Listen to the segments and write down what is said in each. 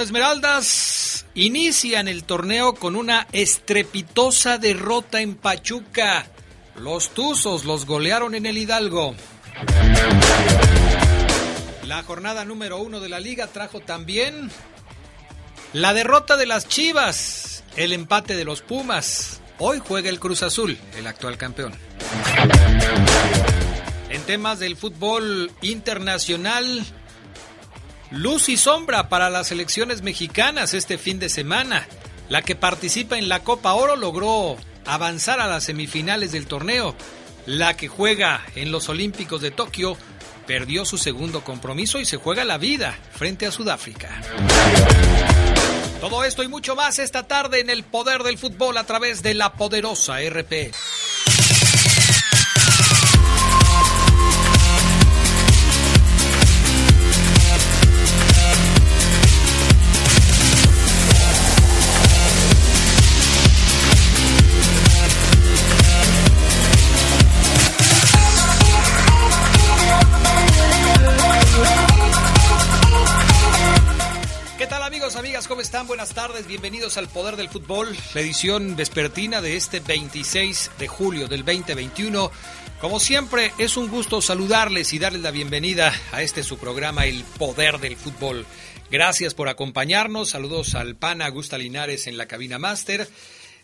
Esmeraldas inician el torneo con una estrepitosa derrota en Pachuca. Los Tuzos los golearon en el Hidalgo. La jornada número uno de la liga trajo también la derrota de las Chivas, el empate de los Pumas. Hoy juega el Cruz Azul, el actual campeón. En temas del fútbol internacional, Luz y sombra para las selecciones mexicanas este fin de semana. La que participa en la Copa Oro logró avanzar a las semifinales del torneo. La que juega en los Olímpicos de Tokio perdió su segundo compromiso y se juega la vida frente a Sudáfrica. Todo esto y mucho más esta tarde en el poder del fútbol a través de la poderosa RP. Buenas tardes, bienvenidos al Poder del Fútbol, la edición vespertina de este 26 de julio del 2021. Como siempre, es un gusto saludarles y darles la bienvenida a este su programa, El Poder del Fútbol. Gracias por acompañarnos, saludos al PAN Augusta Linares en la cabina máster.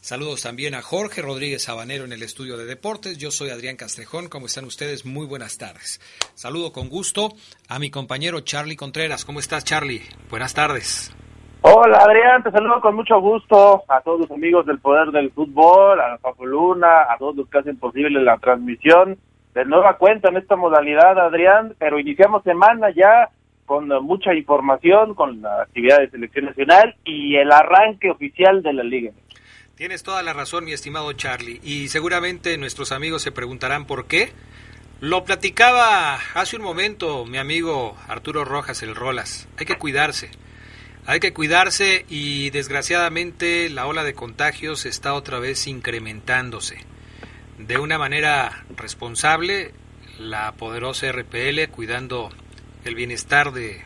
Saludos también a Jorge Rodríguez Sabanero en el estudio de deportes. Yo soy Adrián Castrejón. ¿Cómo están ustedes? Muy buenas tardes. Saludo con gusto a mi compañero Charlie Contreras. ¿Cómo estás, Charlie? Buenas tardes. Hola Adrián, te saludo con mucho gusto a todos los amigos del Poder del Fútbol, a la Luna, a todos los que hacen posible la transmisión de nueva cuenta en esta modalidad, Adrián, pero iniciamos semana ya con mucha información, con la actividad de selección nacional y el arranque oficial de la liga. Tienes toda la razón, mi estimado Charlie, y seguramente nuestros amigos se preguntarán por qué. Lo platicaba hace un momento mi amigo Arturo Rojas, el Rolas. Hay que cuidarse. Hay que cuidarse y desgraciadamente la ola de contagios está otra vez incrementándose. De una manera responsable, la poderosa RPL, cuidando el bienestar de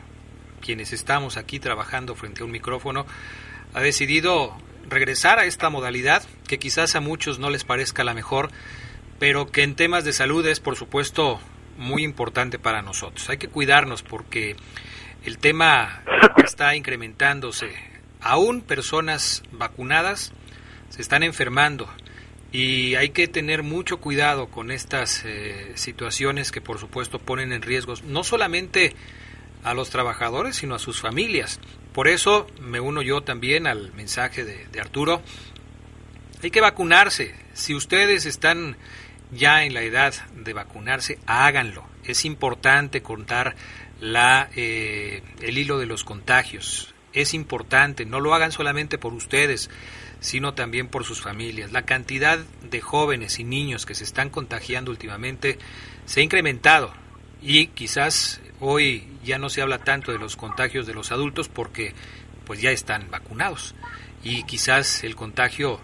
quienes estamos aquí trabajando frente a un micrófono, ha decidido regresar a esta modalidad que quizás a muchos no les parezca la mejor, pero que en temas de salud es por supuesto muy importante para nosotros. Hay que cuidarnos porque el tema está incrementándose. Aún personas vacunadas se están enfermando y hay que tener mucho cuidado con estas eh, situaciones que por supuesto ponen en riesgo no solamente a los trabajadores sino a sus familias. Por eso me uno yo también al mensaje de, de Arturo. Hay que vacunarse. Si ustedes están ya en la edad de vacunarse, háganlo. Es importante contar la, eh, el hilo de los contagios. Es importante, no lo hagan solamente por ustedes, sino también por sus familias. La cantidad de jóvenes y niños que se están contagiando últimamente se ha incrementado y quizás hoy ya no se habla tanto de los contagios de los adultos porque pues ya están vacunados y quizás el contagio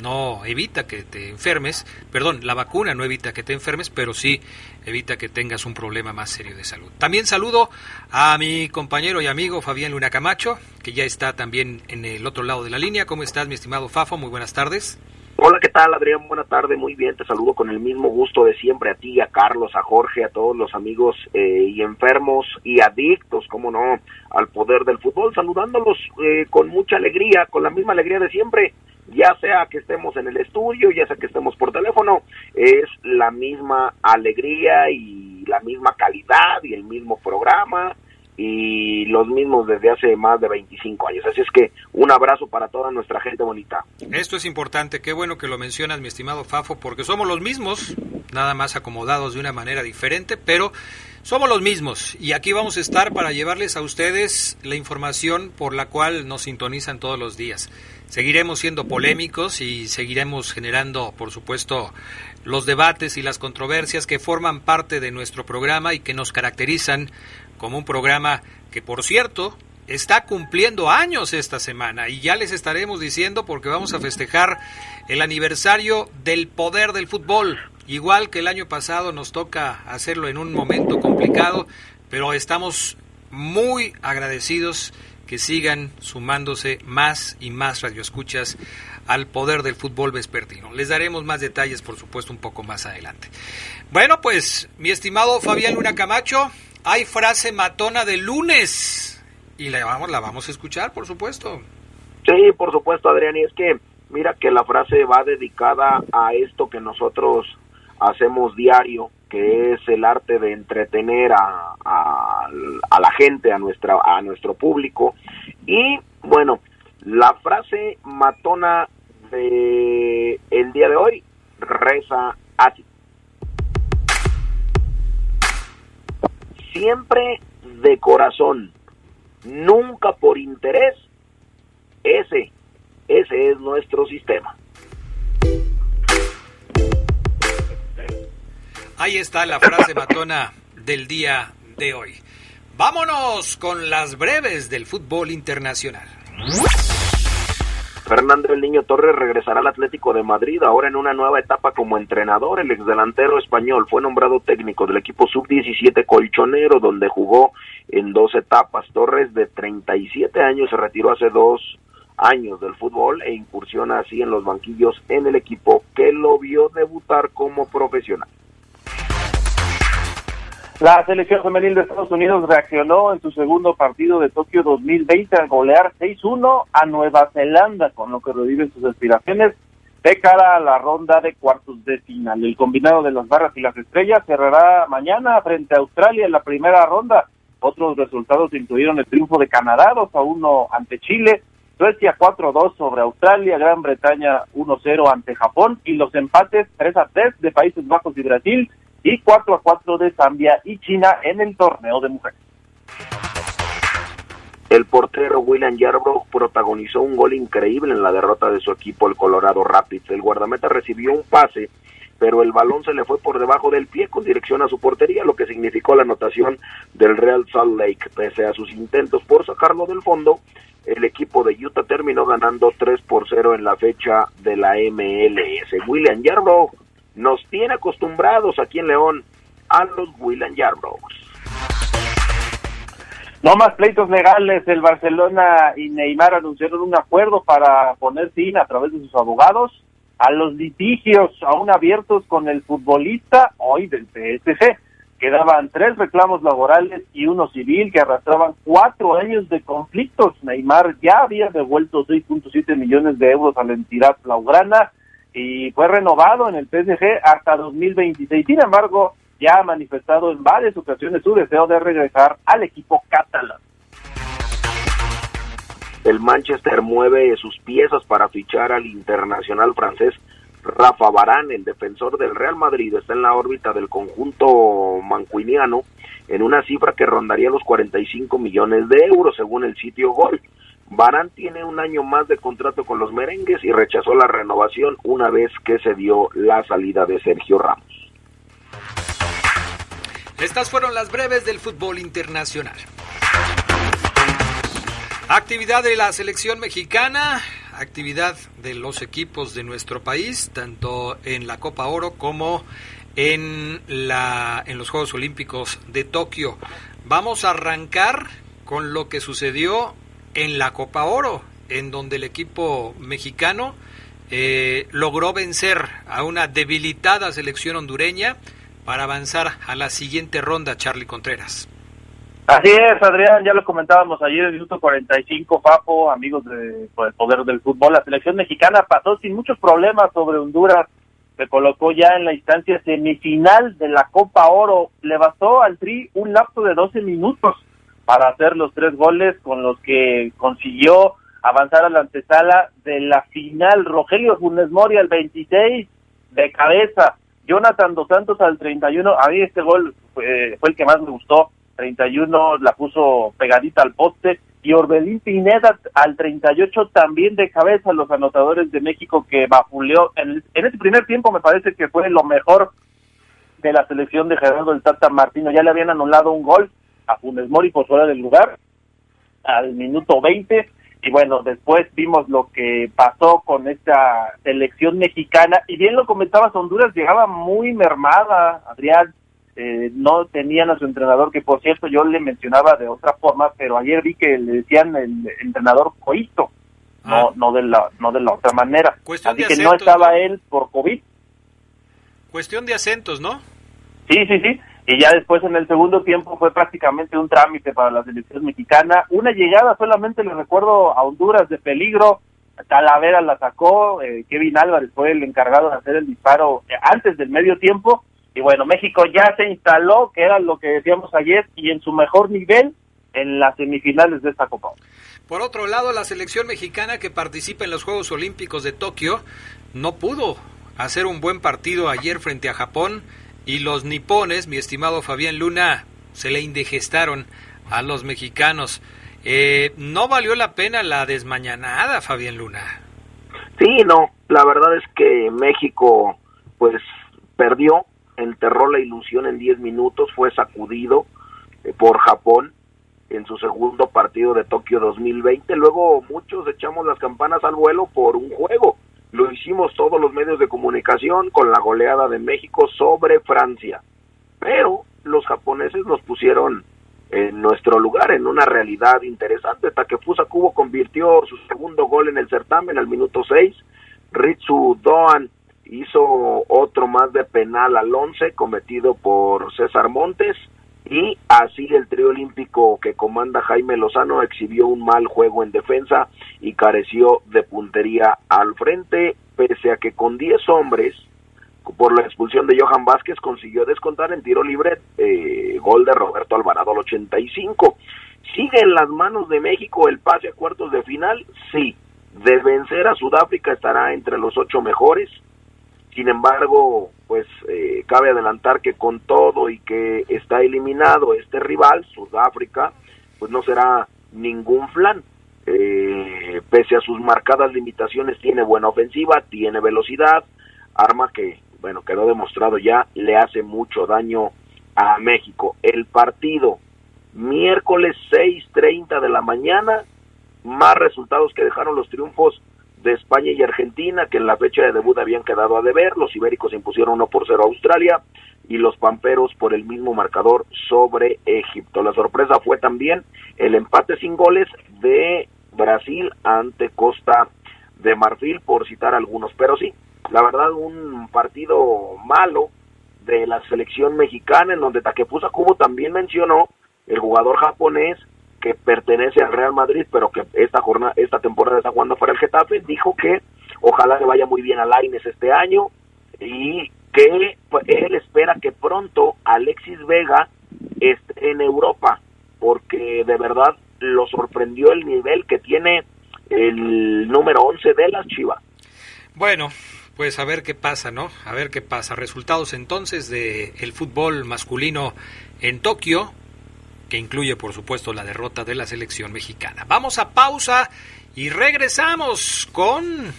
no evita que te enfermes, perdón, la vacuna no evita que te enfermes, pero sí evita que tengas un problema más serio de salud. También saludo a mi compañero y amigo Fabián Luna Camacho, que ya está también en el otro lado de la línea. ¿Cómo estás, mi estimado Fafo? Muy buenas tardes. Hola, ¿qué tal, Adrián? Buenas tardes, muy bien, te saludo con el mismo gusto de siempre a ti, a Carlos, a Jorge, a todos los amigos eh, y enfermos y adictos, como no, al poder del fútbol, saludándolos eh, con mucha alegría, con la misma alegría de siempre, ya sea que estemos en el estudio, ya sea que estemos por teléfono, es la misma alegría y la misma calidad y el mismo programa y los mismos desde hace más de 25 años. Así es que un abrazo para toda nuestra gente bonita. Esto es importante, qué bueno que lo mencionas, mi estimado Fafo, porque somos los mismos, nada más acomodados de una manera diferente, pero somos los mismos y aquí vamos a estar para llevarles a ustedes la información por la cual nos sintonizan todos los días. Seguiremos siendo polémicos y seguiremos generando, por supuesto, los debates y las controversias que forman parte de nuestro programa y que nos caracterizan como un programa que, por cierto, está cumpliendo años esta semana y ya les estaremos diciendo porque vamos a festejar el aniversario del poder del fútbol. Igual que el año pasado nos toca hacerlo en un momento complicado, pero estamos muy agradecidos que sigan sumándose más y más radioescuchas al poder del fútbol vespertino. Les daremos más detalles, por supuesto, un poco más adelante. Bueno, pues, mi estimado Fabián Luna Camacho, hay frase matona de lunes y la vamos, la vamos a escuchar, por supuesto. Sí, por supuesto, Adrián, y es que mira que la frase va dedicada a esto que nosotros hacemos diario, que es el arte de entretener a, a, la gente, a, nuestra, a nuestro público. Y bueno, la frase matona de el día de hoy reza así. Siempre de corazón, nunca por interés, ese, ese es nuestro sistema. Ahí está la frase matona del día de hoy. Vámonos con las breves del fútbol internacional. Fernando el Niño Torres regresará al Atlético de Madrid ahora en una nueva etapa como entrenador. El exdelantero español fue nombrado técnico del equipo sub-17 colchonero donde jugó en dos etapas. Torres de 37 años se retiró hace dos años del fútbol e incursiona así en los banquillos en el equipo que lo vio debutar como profesional. La selección femenil de Estados Unidos reaccionó en su segundo partido de Tokio 2020 al golear 6-1 a Nueva Zelanda, con lo que reviven sus aspiraciones de cara a la ronda de cuartos de final. El combinado de las barras y las estrellas cerrará mañana frente a Australia en la primera ronda. Otros resultados incluyeron el triunfo de Canadá 2-1 ante Chile, Suecia 4-2 sobre Australia, Gran Bretaña 1-0 ante Japón y los empates 3-3 de Países Bajos y Brasil y 4 a 4 de Zambia y China en el torneo de mujeres. El portero William Yarbrough protagonizó un gol increíble en la derrota de su equipo, el Colorado Rapids. El guardameta recibió un pase, pero el balón se le fue por debajo del pie con dirección a su portería, lo que significó la anotación del Real Salt Lake. Pese a sus intentos por sacarlo del fondo, el equipo de Utah terminó ganando 3 por 0 en la fecha de la MLS. William Yarbrough nos tiene acostumbrados aquí en León a los William Yarbrough. No más pleitos legales. El Barcelona y Neymar anunciaron un acuerdo para poner fin a través de sus abogados a los litigios aún abiertos con el futbolista hoy del PSG. Quedaban tres reclamos laborales y uno civil que arrastraban cuatro años de conflictos. Neymar ya había devuelto 6.7 millones de euros a la entidad blaugrana y fue renovado en el PSG hasta 2026. Sin embargo, ya ha manifestado en varias ocasiones su deseo de regresar al equipo catalán. El Manchester mueve sus piezas para fichar al internacional francés Rafa Barán, el defensor del Real Madrid, está en la órbita del conjunto mancuiniano en una cifra que rondaría los 45 millones de euros según el sitio Gol. Barán tiene un año más de contrato con los merengues y rechazó la renovación una vez que se dio la salida de Sergio Ramos. Estas fueron las breves del fútbol internacional. Actividad de la selección mexicana, actividad de los equipos de nuestro país, tanto en la Copa Oro como en, la, en los Juegos Olímpicos de Tokio. Vamos a arrancar con lo que sucedió en la Copa Oro, en donde el equipo mexicano eh, logró vencer a una debilitada selección hondureña para avanzar a la siguiente ronda, Charlie Contreras. Así es, Adrián, ya lo comentábamos ayer el minuto 45, Papo, amigos de el poder del fútbol, la selección mexicana pasó sin muchos problemas sobre Honduras, se colocó ya en la instancia semifinal de la Copa Oro, le bastó al Tri un lapso de 12 minutos para hacer los tres goles con los que consiguió avanzar a la antesala de la final. Rogelio Funes Mori al 26 de cabeza. Jonathan Dos Santos al 31, a mí este gol fue, el que más me gustó, 31 la puso pegadita al poste. Y Orbelín Pineda al 38 también de cabeza los anotadores de México que bafuleó en, en ese primer tiempo me parece que fue lo mejor de la selección de Gerardo del Tata Martino. Ya le habían anulado un gol a Funes Mori por fuera del lugar al minuto 20 y bueno, después vimos lo que pasó con esta selección mexicana y bien lo comentabas, Honduras llegaba muy mermada, Adrián, eh, no tenían a su entrenador, que por cierto yo le mencionaba de otra forma, pero ayer vi que le decían el entrenador Coito, no, ah. no de la, no de la otra manera. Así que no estaba él por COVID. Cuestión de acentos, ¿no? Sí, sí, sí. Y ya después en el segundo tiempo fue prácticamente un trámite para la selección mexicana. Una llegada solamente le recuerdo a Honduras de peligro. Talavera la sacó, eh, Kevin Álvarez fue el encargado de hacer el disparo eh, antes del medio tiempo y bueno, México ya se instaló, que era lo que decíamos ayer, y en su mejor nivel en las semifinales de esta Copa. Por otro lado, la selección mexicana que participa en los Juegos Olímpicos de Tokio no pudo hacer un buen partido ayer frente a Japón y los nipones, mi estimado Fabián Luna, se le indigestaron a los mexicanos. Eh, no valió la pena la desmañanada, Fabián Luna. Sí, no, la verdad es que México pues perdió enterró la ilusión en 10 minutos, fue sacudido eh, por Japón en su segundo partido de Tokio 2020. Luego muchos echamos las campanas al vuelo por un juego. Lo hicimos todos los medios de comunicación con la goleada de México sobre Francia. Pero los japoneses nos pusieron en nuestro lugar en una realidad interesante. Takefusa Kubo convirtió su segundo gol en el certamen al minuto 6. Ritsu Doan hizo otro más de penal al 11 cometido por César Montes y así el trío olímpico que comanda Jaime Lozano exhibió un mal juego en defensa y careció de puntería al frente, pese a que con 10 hombres, por la expulsión de Johan Vázquez, consiguió descontar en tiro libre eh, gol de Roberto Alvarado al 85. ¿Sigue en las manos de México el pase a cuartos de final? Sí. De vencer a Sudáfrica estará entre los ocho mejores sin embargo, pues eh, cabe adelantar que con todo y que está eliminado este rival, Sudáfrica, pues no será ningún flan. Eh, pese a sus marcadas limitaciones, tiene buena ofensiva, tiene velocidad, arma que, bueno, quedó demostrado ya, le hace mucho daño a México. El partido, miércoles 6.30 de la mañana, más resultados que dejaron los triunfos de España y Argentina, que en la fecha de debut habían quedado a deber. Los ibéricos impusieron 1 por 0 a Australia y los pamperos por el mismo marcador sobre Egipto. La sorpresa fue también el empate sin goles de Brasil ante Costa de Marfil, por citar algunos. Pero sí, la verdad, un partido malo de la selección mexicana, en donde Takefusa Kubo también mencionó el jugador japonés que pertenece al Real Madrid, pero que esta jornada, esta temporada está jugando para el Getafe, dijo que ojalá le vaya muy bien a Laines este año y que pues, él espera que pronto Alexis Vega esté en Europa, porque de verdad lo sorprendió el nivel que tiene el número 11 de las Chivas. Bueno, pues a ver qué pasa, ¿no? A ver qué pasa. Resultados entonces de el fútbol masculino en Tokio que incluye por supuesto la derrota de la selección mexicana. Vamos a pausa y regresamos con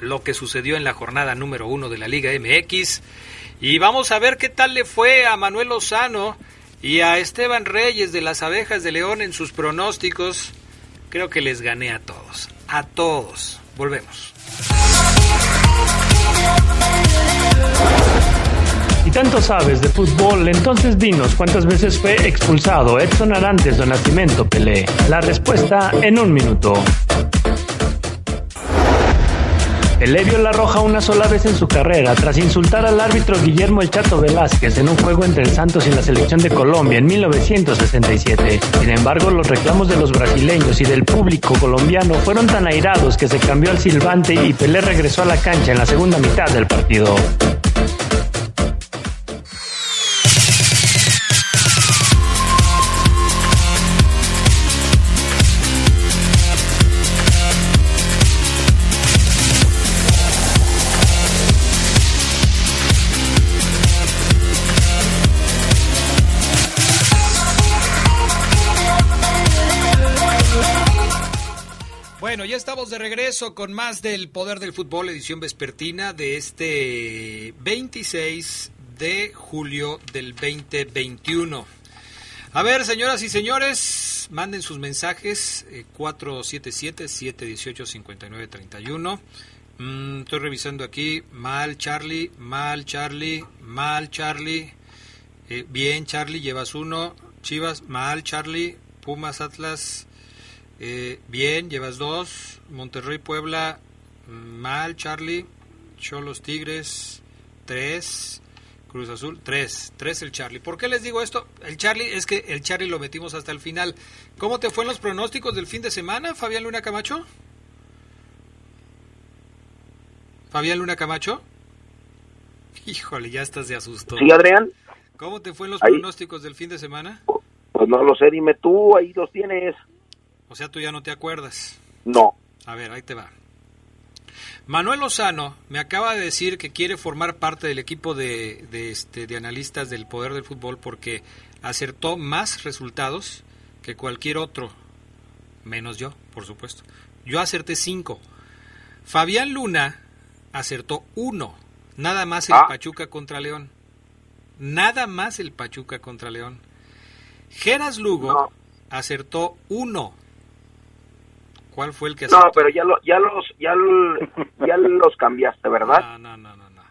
lo que sucedió en la jornada número uno de la Liga MX y vamos a ver qué tal le fue a Manuel Lozano y a Esteban Reyes de las Abejas de León en sus pronósticos. Creo que les gané a todos, a todos. Volvemos. Tanto sabes de fútbol, entonces dinos cuántas veces fue expulsado Edson Arantes de Nacimiento Pelé. La respuesta en un minuto. Pelé vio la roja una sola vez en su carrera tras insultar al árbitro Guillermo El Chato Velázquez en un juego entre el Santos y la selección de Colombia en 1967. Sin embargo, los reclamos de los brasileños y del público colombiano fueron tan airados que se cambió al silbante y Pelé regresó a la cancha en la segunda mitad del partido. Ya estamos de regreso con más del Poder del Fútbol, edición vespertina de este 26 de julio del 2021. A ver, señoras y señores, manden sus mensajes eh, 477-718-5931. Mm, estoy revisando aquí. Mal, Charlie, mal, Charlie, mal, Charlie. Eh, bien, Charlie, llevas uno. Chivas, mal, Charlie. Pumas, Atlas, eh, bien, llevas dos. Monterrey, Puebla, mal, Charlie. Cholos, Tigres, tres. Cruz Azul, tres. Tres el Charlie. ¿Por qué les digo esto? El Charlie es que el Charlie lo metimos hasta el final. ¿Cómo te fue en los pronósticos del fin de semana, Fabián Luna Camacho? Fabián Luna Camacho. Híjole, ya estás de asusto. Sí, Adrián. ¿Cómo te fue en los Ahí. pronósticos del fin de semana? Pues no lo sé, dime tú, ahí los tienes. O sea, tú ya no te acuerdas. No. A ver, ahí te va. Manuel Lozano me acaba de decir que quiere formar parte del equipo de, de, este, de analistas del poder del fútbol porque acertó más resultados que cualquier otro, menos yo, por supuesto. Yo acerté cinco. Fabián Luna acertó uno, nada más el Ah. Pachuca contra León. Nada más el Pachuca contra León. Geras Lugo No. acertó uno. ¿Cuál fue el que acertó? No, pero ya, lo, ya, los, ya, ya los cambiaste, ¿verdad? No, no, no, no, no.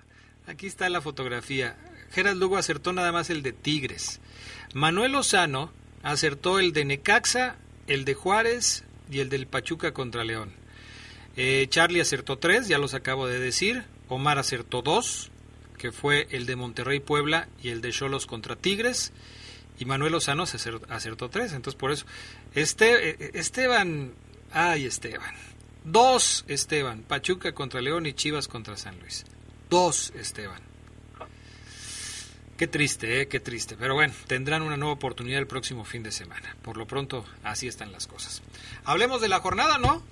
Aquí está la fotografía. Gerard Lugo acertó nada más el de Tigres. Manuel Lozano acertó el de Necaxa, el de Juárez y el del Pachuca contra León. Eh, Charlie acertó tres, ya los acabo de decir. Omar acertó dos, que fue el de Monterrey Puebla y el de Cholos contra Tigres. Y Manuel Lozano se acer- acertó tres, entonces por eso. Este, eh, Esteban, ay Esteban. Dos Esteban, Pachuca contra León y Chivas contra San Luis. Dos Esteban. Qué triste, ¿eh? qué triste. Pero bueno, tendrán una nueva oportunidad el próximo fin de semana. Por lo pronto, así están las cosas. Hablemos de la jornada, ¿no?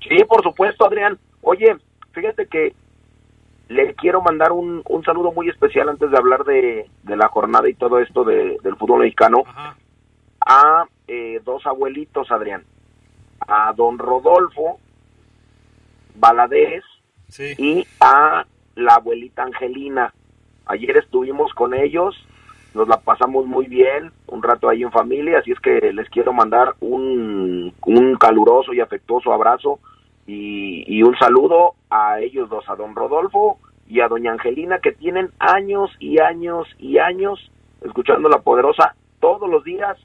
Sí, por supuesto, Adrián. Oye, fíjate que le quiero mandar un, un saludo muy especial antes de hablar de, de la jornada y todo esto de- del fútbol mexicano Ajá. A eh, dos abuelitos, Adrián. A don Rodolfo Valadez Sí. y a la abuelita Angelina. Ayer estuvimos con ellos, nos la pasamos muy bien, un rato ahí en familia, así es que les quiero mandar un, un caluroso y afectuoso abrazo y, y un saludo a ellos dos, a don Rodolfo y a doña Angelina, que tienen años y años y años escuchando la poderosa todos los días,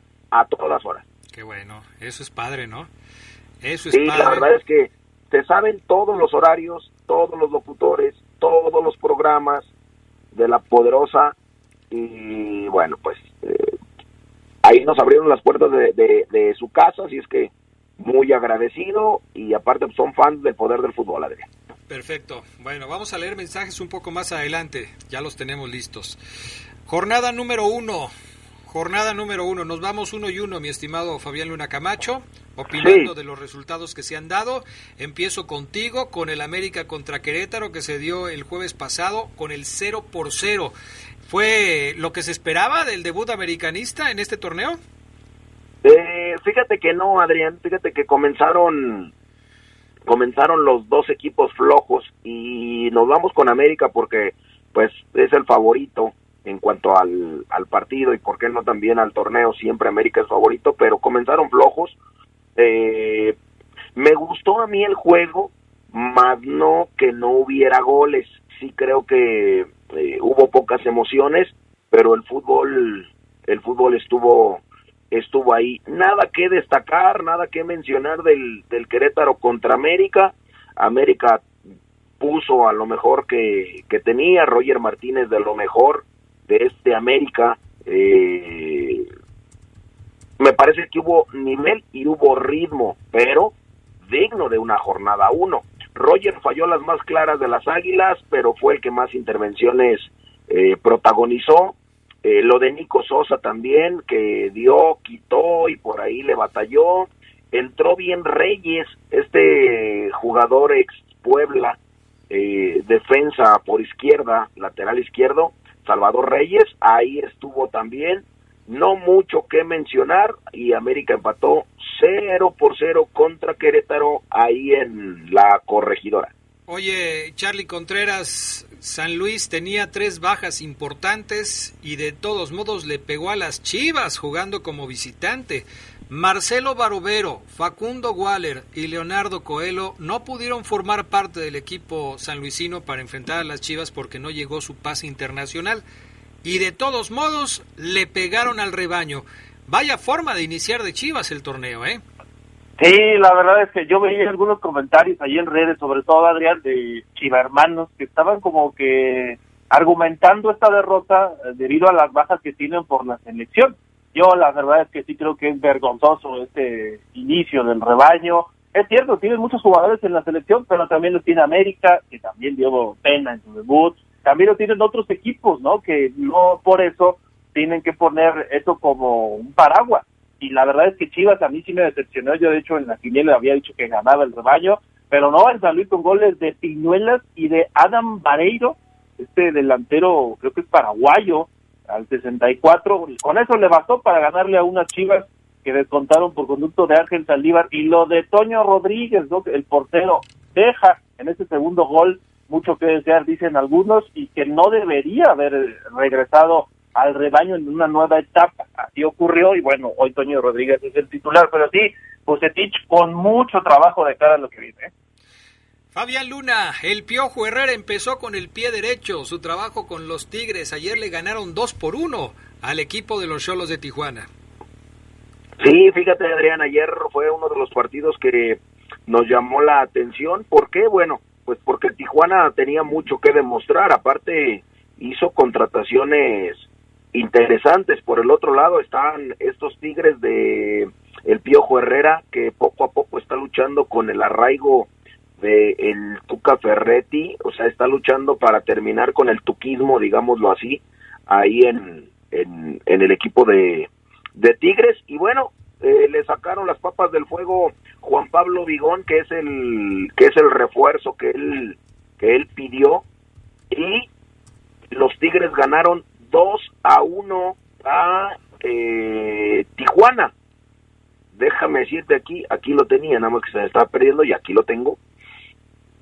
a todas horas. Qué bueno. Eso es padre, ¿no? Eso es Sí, padre. la verdad es que se saben todos los horarios, todos los locutores, todos los programas de la poderosa y bueno, pues eh, ahí nos abrieron las puertas de, de- de su casa, así es que muy agradecido y aparte pues, son fans del poder del fútbol, Adrián. Perfecto. Bueno, vamos a leer mensajes un poco más adelante. Ya los tenemos listos. Jornada número uno. Jornada número uno. Nos vamos uno y uno, mi estimado Fabián Luna Camacho, opinando Sí. de los resultados que se han dado. Empiezo contigo con el América contra Querétaro que se dio el jueves pasado con el 0 por 0. ¿Fue lo que se esperaba del debut americanista en este torneo? Eh, fíjate que no, Adrián, fíjate que comenzaron comenzaron los dos equipos flojos y nos vamos con América porque pues es el favorito en cuanto al, al partido y por qué no también al torneo, siempre América es favorito, pero comenzaron flojos. Eh, me gustó a mí el juego, más no que no hubiera goles. Sí creo que eh, hubo pocas emociones, pero el fútbol el fútbol estuvo estuvo ahí. Nada que destacar, nada que mencionar del, del Querétaro contra América. América puso a lo mejor que, que tenía, Roger Martínez de lo mejor de este América. Eh, me parece que hubo nivel y hubo ritmo, pero digno de una jornada uno. Roger falló las más claras de las Águilas, pero fue el que más intervenciones eh, protagonizó. Eh, lo de Nico Sosa también, que dio, quitó y por ahí le batalló. Entró bien Reyes, este jugador ex Puebla, eh, defensa por izquierda, lateral izquierdo, Salvador Reyes, ahí estuvo también. no mucho que mencionar y América empató 0 por 0 contra Querétaro ahí en la corregidora. Oye, Charlie Contreras, San Luis tenía tres bajas importantes y de todos modos le pegó a las Chivas jugando como visitante. Marcelo Barovero, Facundo Waller y Leonardo Coelho no pudieron formar parte del equipo sanluisino para enfrentar a las Chivas porque no llegó su pase internacional. Y de todos modos le pegaron al rebaño. Vaya forma de iniciar de Chivas el torneo, ¿eh? Sí, la verdad es que yo veía algunos comentarios ahí en redes, sobre todo Adrián, de Chiva Hermanos, que estaban como que argumentando esta derrota debido a las bajas que tienen por la selección. Yo la verdad es que sí creo que es vergonzoso este inicio del rebaño. Es cierto, tienen muchos jugadores en la selección, pero también lo tiene América, que también dio pena en su debut. También lo tienen otros equipos, ¿no? Que no por eso tienen que poner eso como un paraguas y la verdad es que Chivas a mí sí me decepcionó. Yo, de hecho, en la quiniela había dicho que ganaba el rebaño, pero no, en San Luis con goles de Piñuelas y de Adam Vareiro, este delantero, creo que es paraguayo, al 64. Con eso le bastó para ganarle a unas Chivas que descontaron por conducto de Ángel Saldívar. Y lo de Toño Rodríguez, ¿no? el portero, deja en ese segundo gol mucho que desear, dicen algunos, y que no debería haber regresado al rebaño en una nueva etapa. Así ocurrió y bueno, hoy Toño Rodríguez es el titular, pero sí, Pusetich con mucho trabajo de cara a lo que viene. Fabián Luna, el Piojo Herrera empezó con el pie derecho su trabajo con los Tigres. Ayer le ganaron 2 por 1 al equipo de los Cholos de Tijuana. Sí, fíjate Adrián, ayer fue uno de los partidos que nos llamó la atención. ¿Por qué? Bueno, pues porque Tijuana tenía mucho que demostrar. Aparte, hizo contrataciones interesantes. Por el otro lado están estos Tigres de el Piojo Herrera que poco a poco está luchando con el arraigo de el Tuca Ferretti, o sea, está luchando para terminar con el tuquismo, digámoslo así, ahí en, en, el equipo de, de Tigres. Y bueno, eh, le sacaron las papas del fuego Juan Pablo Vigón, que es el, que es el refuerzo que él, que él pidió, y los Tigres ganaron 2 a 1 a eh, Tijuana. Déjame decirte aquí, aquí lo tenía, nada más que se me estaba perdiendo y aquí lo tengo.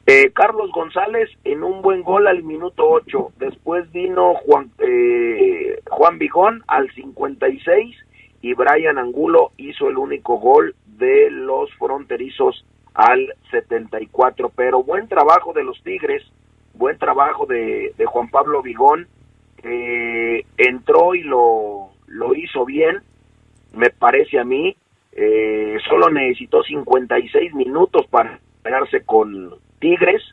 Eh, Carlos González en un buen gol al minuto 8. Después vino Juan, eh, Juan Vigón al 56 y Brian Angulo hizo el único gol de los fronterizos al 74. Pero buen trabajo de los Tigres, buen trabajo de, Juan Pablo Vigón eh, entró y lo, lo hizo bien, me parece a mí, eh, solo necesitó 56 minutos para pegarse con Tigres,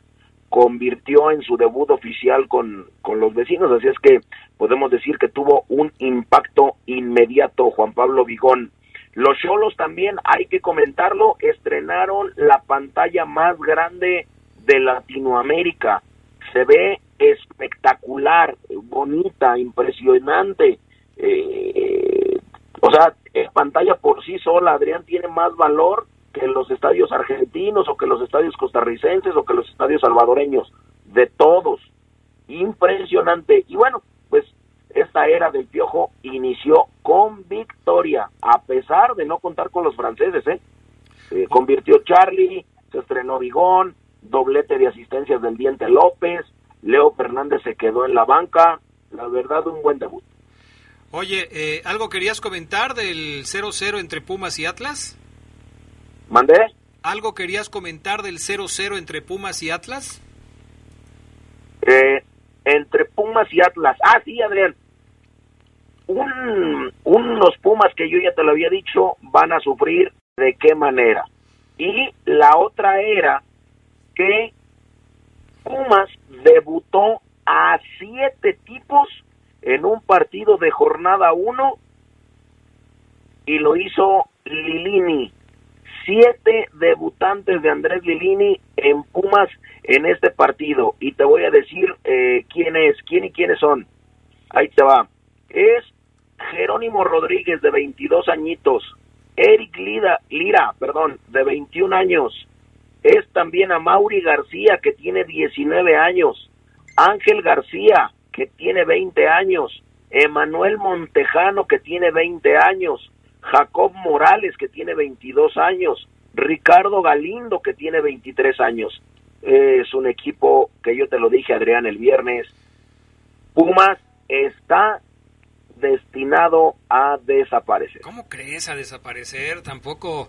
convirtió en su debut oficial con, con los vecinos, así es que podemos decir que tuvo un impacto inmediato Juan Pablo Vigón. Los Cholos también, hay que comentarlo, estrenaron la pantalla más grande de Latinoamérica. Se ve espectacular, bonita, impresionante. Eh, o sea, pantalla por sí sola, Adrián, tiene más valor que los estadios argentinos o que los estadios costarricenses o que los estadios salvadoreños, de todos. Impresionante. Y bueno, pues esta era del Piojo inició con victoria, a pesar de no contar con los franceses, ¿eh? Convirtió Charlie, se estrenó Vigón, doblete de asistencias del Diente López, Leo Fernández se quedó en la banca, la verdad un buen debut. Oye, eh, ¿algo querías comentar del 0-0 entre Pumas y Atlas? ¿Mandé? ¿Algo querías comentar del 0-0 entre Pumas y Atlas? Eh, entre Pumas y Atlas. Ah, sí, Adrián. Un, unos Pumas que yo ya te lo había dicho van a sufrir de qué manera. Y la otra era que Pumas debutó a siete tipos en un partido de jornada uno y lo hizo Lilini. Siete debutantes de Andrés Lilini en Pumas en este partido. Y te voy a decir eh, quién es, quién y quiénes son. Ahí te va. Es Jerónimo Rodríguez, de 22 añitos. Eric Lira, Lira perdón, de 21 años es también a Mauri García, que tiene 19 años, Ángel García, que tiene 20 años, Emanuel Montejano, que tiene 20 años, Jacob Morales, que tiene 22 años, Ricardo Galindo, que tiene 23 años. Es un equipo que yo te lo dije, Adrián, el viernes. Pumas está destinado a desaparecer. ¿Cómo crees a desaparecer? Tampoco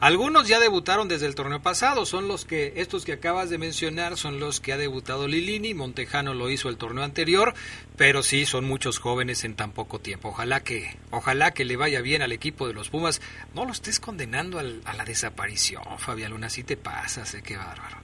algunos ya debutaron desde el torneo pasado, son los que, estos que acabas de mencionar, son los que ha debutado Lilini, Montejano lo hizo el torneo anterior, pero sí, son muchos jóvenes en tan poco tiempo. Ojalá que, ojalá que le vaya bien al equipo de los Pumas. No lo estés condenando a la desaparición, Fabián Luna, así te pasa, sé qué bárbaro.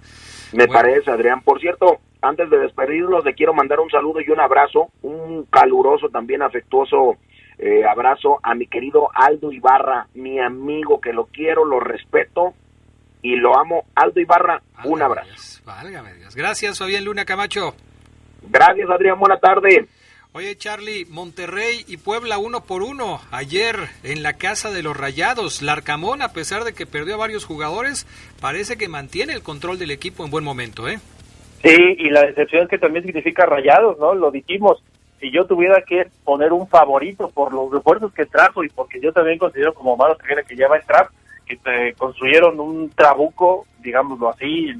Me parece, Adrián. Por cierto, antes de despedirnos, le quiero mandar un saludo y un abrazo, un caluroso, también afectuoso eh, abrazo a mi querido Aldo Ibarra, mi amigo que lo quiero, lo respeto y lo amo. Aldo Ibarra, un abrazo. válgame Dios. Gracias, Fabián Luna Camacho. Gracias, Adrián. Buena tarde. Oye, Charlie, Monterrey y Puebla uno por uno. Ayer en la casa de los Rayados, Larcamón, a pesar de que perdió a varios jugadores, parece que mantiene el control del equipo en buen momento, ¿eh? Sí, y la decepción es que también significa Rayados, ¿no? Lo dijimos, si yo tuviera que poner un favorito por los refuerzos que trajo y porque yo también considero como Omar que ya va a entrar, que te construyeron un trabuco, digámoslo así,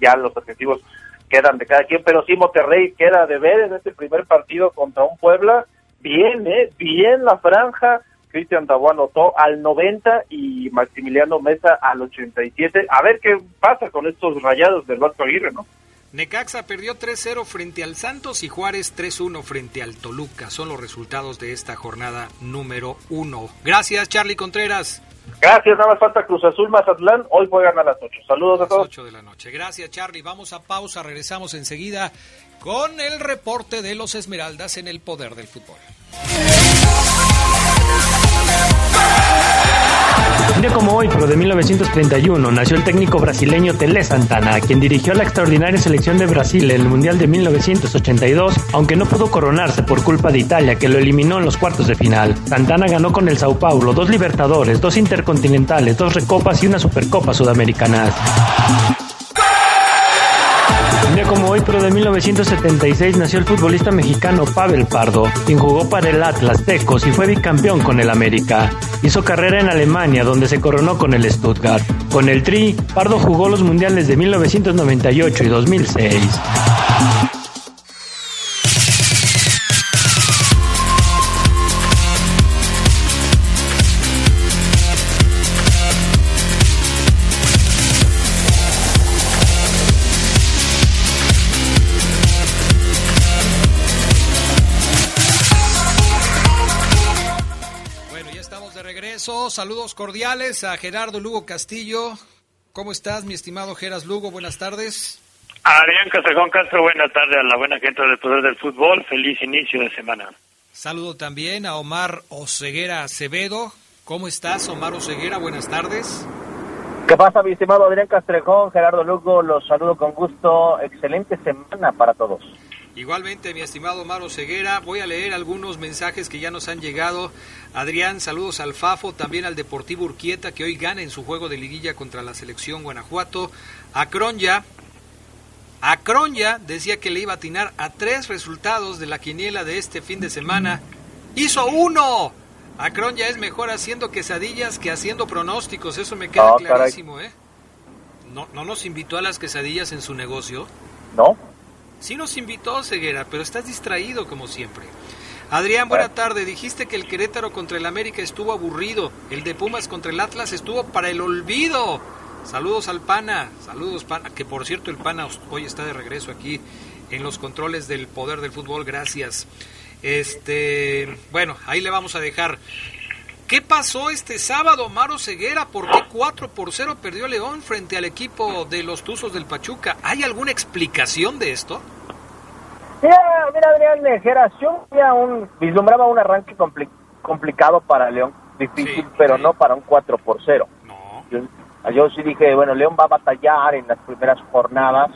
ya los objetivos quedan de cada quien, pero sí Monterrey queda de ver en este primer partido contra un Puebla, bien, ¿eh? bien la franja, Cristian Tabó anotó al 90 y Maximiliano Mesa al 87, a ver qué pasa con estos rayados del Vasco Aguirre, ¿no? Necaxa perdió 3-0 frente al Santos y Juárez 3-1 frente al Toluca. Son los resultados de esta jornada número 1. Gracias, Charlie Contreras. Gracias, nada más falta Cruz Azul Mazatlán. Hoy juegan a las 8. Saludos a, todos. 8 de la noche. Gracias, Charlie. Vamos a pausa. Regresamos enseguida con el reporte de los Esmeraldas en el poder del fútbol. Un día como hoy, pero de 1931, nació el técnico brasileño Tele Santana, quien dirigió la extraordinaria selección de Brasil en el Mundial de 1982, aunque no pudo coronarse por culpa de Italia, que lo eliminó en los cuartos de final. Santana ganó con el Sao Paulo dos Libertadores, dos Intercontinentales, dos Recopas y una Supercopa Sudamericana. De 1976, nació el futbolista mexicano Pavel Pardo, quien jugó para el Atlas Tecos y fue bicampeón con el América. Hizo carrera en Alemania, donde se coronó con el Stuttgart. Con el Tri, Pardo jugó los mundiales de 1998 y 2006. Saludos cordiales a Gerardo Lugo Castillo. ¿Cómo estás, mi estimado Geras Lugo? Buenas tardes. Adrián Castrejón Castro, buenas tardes a la buena gente del Poder del Fútbol. Feliz inicio de semana. Saludo también a Omar Oseguera Acevedo. ¿Cómo estás, Omar Oseguera? Buenas tardes. ¿Qué pasa, mi estimado Adrián Castrejón, Gerardo Lugo? Los saludo con gusto. Excelente semana para todos. Igualmente, mi estimado Maro Ceguera, voy a leer algunos mensajes que ya nos han llegado. Adrián, saludos al Fafo, también al Deportivo Urquieta, que hoy gana en su juego de liguilla contra la selección Guanajuato. Acronya, Acronya decía que le iba a atinar a tres resultados de la quiniela de este fin de semana. ¡Hizo uno! Acronya es mejor haciendo quesadillas que haciendo pronósticos, eso me queda ah, clarísimo, ¿eh? ¿No, ¿No nos invitó a las quesadillas en su negocio? No. Sí nos invitó Ceguera, pero estás distraído como siempre. Adrián, buena tarde. Dijiste que el Querétaro contra el América estuvo aburrido. El de Pumas contra el Atlas estuvo para el olvido. Saludos al Pana. Saludos, Pana. Que por cierto, el Pana hoy está de regreso aquí en los controles del poder del fútbol. Gracias. Este, bueno, ahí le vamos a dejar. ¿Qué pasó este sábado, Maro Ceguera? ¿Por qué 4 por 0 perdió León frente al equipo de los Tuzos del Pachuca? ¿Hay alguna explicación de esto? Mira, mira Adrián Geración ya un, vislumbraba un arranque complicado para León, difícil, pero no para un 4 por 0. No. Yo, sí dije, bueno, León va a batallar en las primeras jornadas,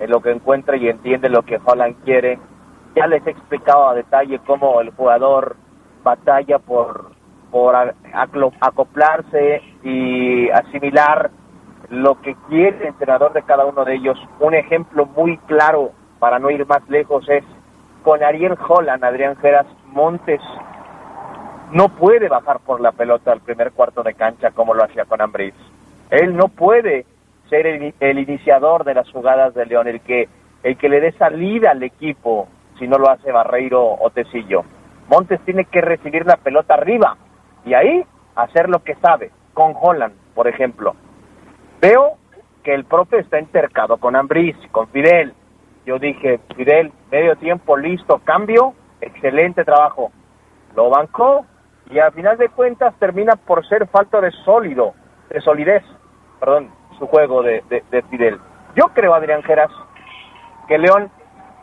en lo que encuentra y entiende lo que Holland quiere. Ya les he explicado a detalle cómo el jugador batalla por por acoplarse y asimilar lo que quiere el entrenador de cada uno de ellos. Un ejemplo muy claro, para no ir más lejos, es con Ariel Holland, Adrián Geras, Montes no puede bajar por la pelota al primer cuarto de cancha como lo hacía con Ambriz. Él no puede ser el, iniciador de las jugadas de León, el que, el que le dé salida al equipo si no lo hace Barreiro o Tecillo. Montes tiene que recibir la pelota arriba y ahí hacer lo que sabe, con Holland, por ejemplo. Veo que el profe está intercado con Ambriz, con Fidel. Yo dije, Fidel, medio tiempo, listo, cambio, excelente trabajo. Lo bancó y al final de cuentas termina por ser falta de sólido, de solidez, perdón, su juego de, de, Fidel. Yo creo, Adrián Geras, que León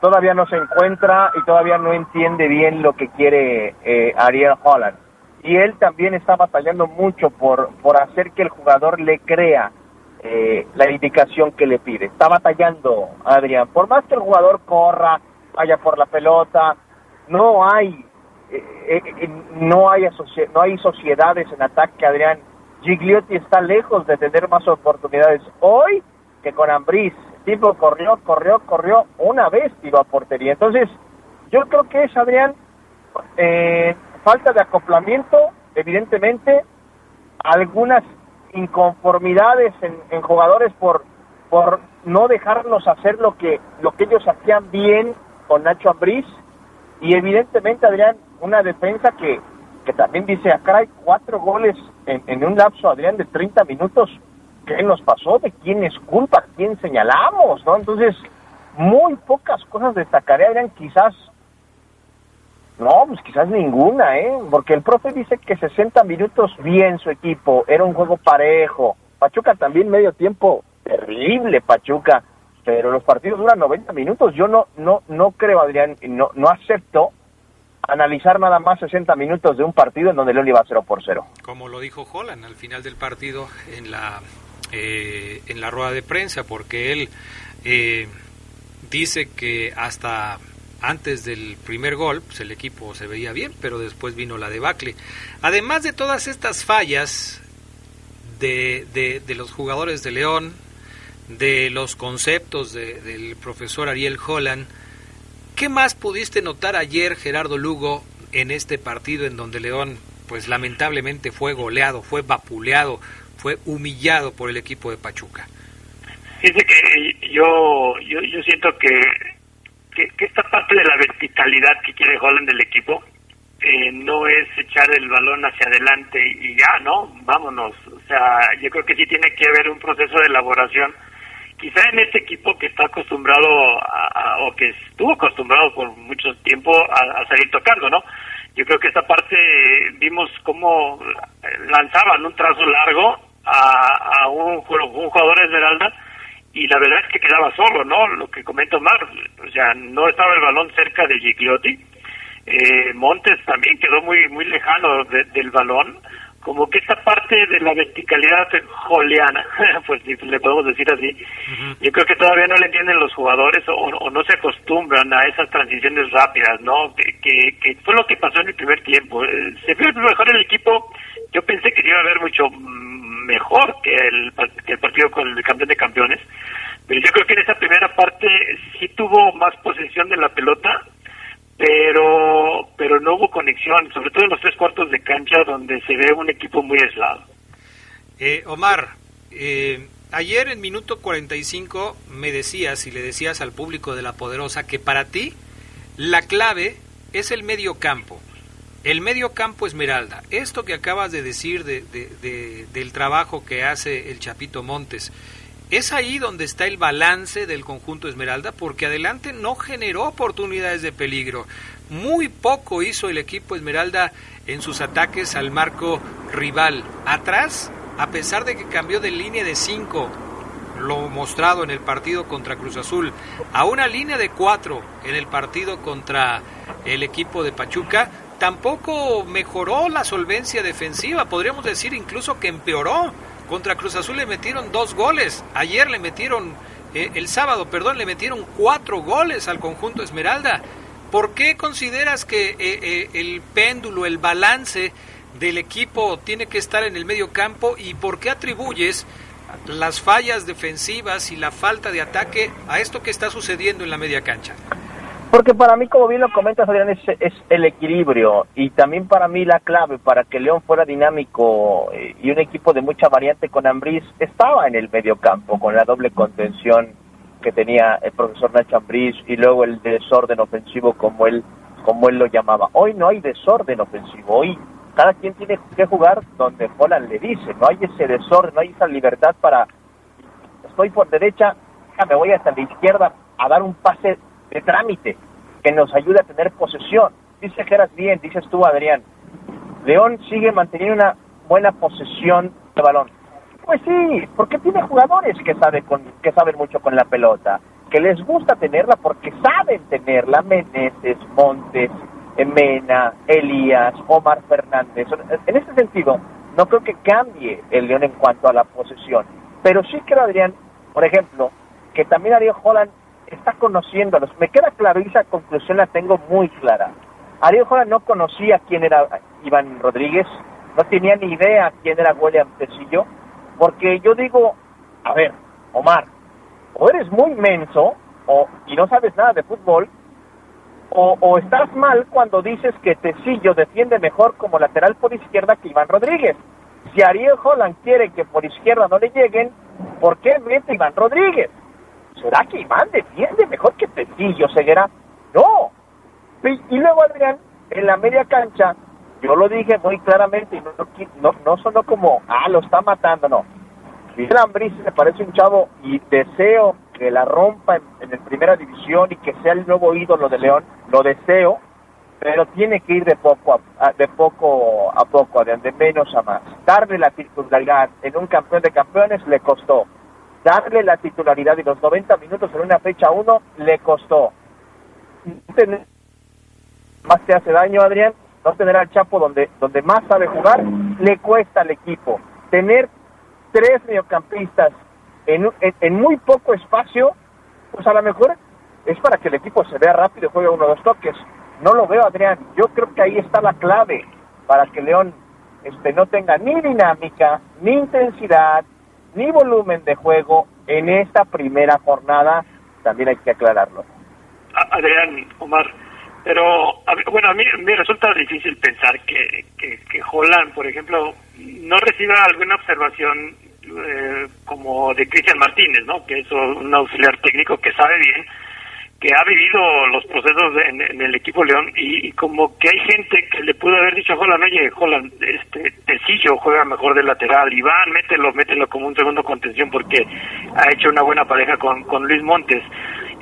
todavía no se encuentra y todavía no entiende bien lo que quiere eh, Ariel Holland. Y él también está batallando mucho por, por hacer que el jugador le crea eh, la indicación que le pide. Está batallando, Adrián. Por más que el jugador corra, vaya por la pelota, no hay eh, eh, no hay no hay sociedades en ataque, Adrián. Gigliotti está lejos de tener más oportunidades hoy que con Ambriz. tipo corrió, corrió, corrió una vez iba a portería. Entonces, yo creo que es, Adrián, falta de acoplamiento, evidentemente, algunas inconformidades en, jugadores por, por no dejarnos hacer lo que, lo que ellos hacían bien con Nacho Ambriz y evidentemente Adrián una defensa que, que también dice acá hay cuatro goles en, en, un lapso Adrián de 30 minutos ¿qué nos pasó? ¿de quién es culpa? ¿quién señalamos? ¿no? entonces muy pocas cosas destacaré Adrián quizás no, pues quizás ninguna, ¿eh? Porque el profe dice que 60 minutos bien su equipo, era un juego parejo. Pachuca también medio tiempo, terrible Pachuca, pero los partidos duran 90 minutos. Yo no no no creo, Adrián, no no acepto analizar nada más 60 minutos de un partido en donde León iba 0 por 0. Como lo dijo Holland al final del partido en la eh, en la rueda de prensa, porque él eh, dice que hasta antes del primer gol, pues el equipo se veía bien, pero después vino la debacle. Además de todas estas fallas de, de, los jugadores de León, de los conceptos del profesor Ariel Holland, ¿qué más pudiste notar ayer, Gerardo Lugo, en este partido en donde León, pues lamentablemente fue goleado, fue vapuleado, fue humillado por el equipo de Pachuca? Dice que yo, yo, yo siento que que, esta parte de la verticalidad que quiere Holland del equipo eh, no es echar el balón hacia adelante y ya, ¿no? Vámonos. O sea, yo creo que sí tiene que haber un proceso de elaboración. Quizá en este equipo que está acostumbrado o que estuvo acostumbrado por mucho tiempo a, salir tocando, ¿no? Yo creo que esta parte vimos cómo lanzaban un trazo largo a, a un, un jugador Esmeralda y la verdad es que quedaba solo, ¿no? Lo que comento Mar, o sea, no estaba el balón cerca de Gigliotti. Eh, Montes también quedó muy muy lejano del balón, como que esta parte de la verticalidad joleana, pues si le podemos decir así, yo creo que todavía no le entienden los jugadores o, no se acostumbran a esas transiciones rápidas, ¿no? Que, que, fue lo que pasó en el primer tiempo. Eh, se vio mejor el equipo, yo pensé que iba a haber mucho mejor que el, que el partido con el campeón de campeones. Pero yo creo que en esa primera parte sí tuvo más posesión de la pelota, pero pero no hubo conexión, sobre todo en los tres cuartos de cancha donde se ve un equipo muy aislado. Eh, Omar, eh, ayer en minuto 45 me decías y le decías al público de La Poderosa que para ti la clave es el medio campo. El medio campo Esmeralda, esto que acabas de decir de, del trabajo que hace el Chapito Montes, es ahí donde está el balance del conjunto Esmeralda, porque adelante no generó oportunidades de peligro. Muy poco hizo el equipo Esmeralda en sus ataques al marco rival. Atrás, a pesar de que cambió de línea de 5, lo mostrado en el partido contra Cruz Azul, a una línea de 4 en el partido contra el equipo de Pachuca, tampoco mejoró la solvencia defensiva, podríamos decir incluso que empeoró. Contra Cruz Azul le metieron dos goles, ayer le metieron, eh, el sábado, perdón, le metieron cuatro goles al conjunto Esmeralda. ¿Por qué consideras que eh, eh, el péndulo, el balance del equipo tiene que estar en el medio campo y por qué atribuyes las fallas defensivas y la falta de ataque a esto que está sucediendo en la media cancha? Porque para mí, como bien lo comentas, Adrián, es, es, el equilibrio y también para mí la clave para que León fuera dinámico eh, y un equipo de mucha variante con Ambriz estaba en el medio campo, con la doble contención que tenía el profesor Nacho Ambriz y luego el desorden ofensivo como él, como él lo llamaba. Hoy no hay desorden ofensivo, hoy cada quien tiene que jugar donde Holland le dice, no hay ese desorden, no hay esa libertad para, estoy por derecha, me voy hasta la izquierda a dar un pase de trámite que nos ayude a tener posesión. Dice Geras bien, dices tú, Adrián. León sigue manteniendo una buena posesión de balón. Pues sí, porque tiene jugadores que, sabe con, que saben mucho con la pelota, que les gusta tenerla porque saben tenerla. Meneses, Montes, Mena, Elías, Omar Fernández. En ese sentido, no creo que cambie el León en cuanto a la posesión. Pero sí creo, Adrián, por ejemplo, que también Ariel Holland está conociéndolos. Me queda claro y esa conclusión la tengo muy clara. Ariel Holland no conocía quién era Iván Rodríguez, no tenía ni idea quién era William Tecillo, porque yo digo, a ver, Omar, o eres muy menso o, y no sabes nada de fútbol, o, o, estás mal cuando dices que Tecillo defiende mejor como lateral por izquierda que Iván Rodríguez. Si Ariel Holland quiere que por izquierda no le lleguen, ¿por qué mete Iván Rodríguez? ¿Será que Iván defiende mejor que Tecillo, Ceguera? No. Y, luego Adrián, en la media cancha, yo lo dije muy claramente y no, no, no sonó como, ah, lo está matando, no. Miguel Ambriz me parece un chavo y deseo que la rompa en, en primera división y que sea el nuevo ídolo de León, lo deseo, pero tiene que ir de poco a, de poco a poco, de, de menos a más. Darle la titularidad en un campeón de campeones le costó darle la titularidad y los 90 minutos en una fecha 1 le costó. Más te hace daño, Adrián, no tener al Chapo donde, donde más sabe jugar, le cuesta al equipo. Tener tres mediocampistas en, en, muy poco espacio, pues a lo mejor es para que el equipo se vea rápido y juegue uno o dos toques. No lo veo, Adrián. Yo creo que ahí está la clave para que León este, no tenga ni dinámica, ni intensidad, ni volumen de juego en esta primera jornada, también hay que aclararlo. Adrián, Omar, pero bueno, a mí me resulta difícil pensar que, que, que Holland, por ejemplo, no reciba alguna observación eh, como de Cristian Martínez, ¿no? Que es un auxiliar técnico que sabe bien que ha vivido los procesos en, el equipo León y, como que hay gente que le pudo haber dicho a Holland, oye, Holland, este, Tecillo juega mejor de lateral, Iván, mételo, mételo como un segundo contención porque ha hecho una buena pareja con, con Luis Montes.